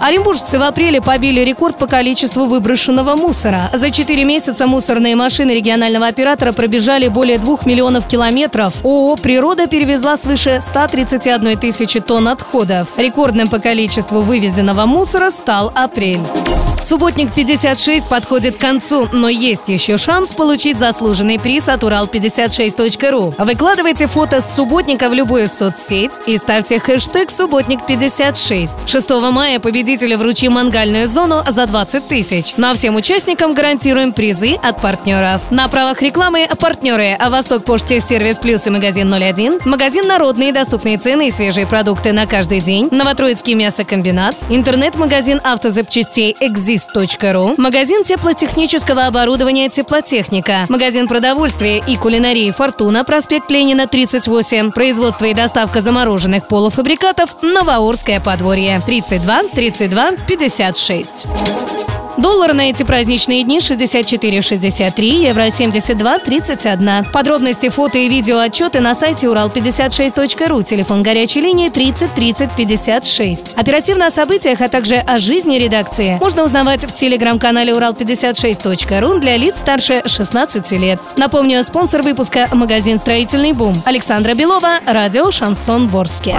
Оренбуржцы в апреле побили рекорд по количеству выброшенного мусора. За 4 месяца мусорные машины регионального оператора пробежали более 2 миллионов километров. ООО «Природа» перевезла свыше 131 тысячи тонн отходов. Рекордным по количеству вывезенного мусора стал апрель. Субботник 56 подходит к концу, но есть еще шанс получить заслуженный приз от Урал56.ру. Выкладывайте фото с субботника в любую соцсеть и ставьте хэштег «Субботник56». 6 мая победителю вручим мангальную зону за 20 тысяч. Ну а всем участникам гарантируем призы от партнеров. На правах рекламы партнеры Восток Поштехсервис Плюс и магазин 01, магазин Народные доступные цены и свежие продукты на каждый день, Новотроицкий мясокомбинат, интернет-магазин автозапчастей exist.ru, магазин теплотехнического оборудования «Теплотехника», магазин продовольствия и кулинарии «Фортуна», проспект Ленина, 38, производство и доставка замороженных полуфабрикатов «Новоорское подворье», 32 32 56. Доллар на эти праздничные дни 64,63, евро 72,31. Подробности, фото и видео отчеты на сайте урал56.ру, телефон горячей линии 30 30 56. Оперативно о событиях, а также о жизни редакции можно узнавать в телеграм-канале урал56.ру для лиц старше 16 лет. Напомню, спонсор выпуска – магазин «Строительный бум». Александра Белова, радио «Шансон Ворске».